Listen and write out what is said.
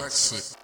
Work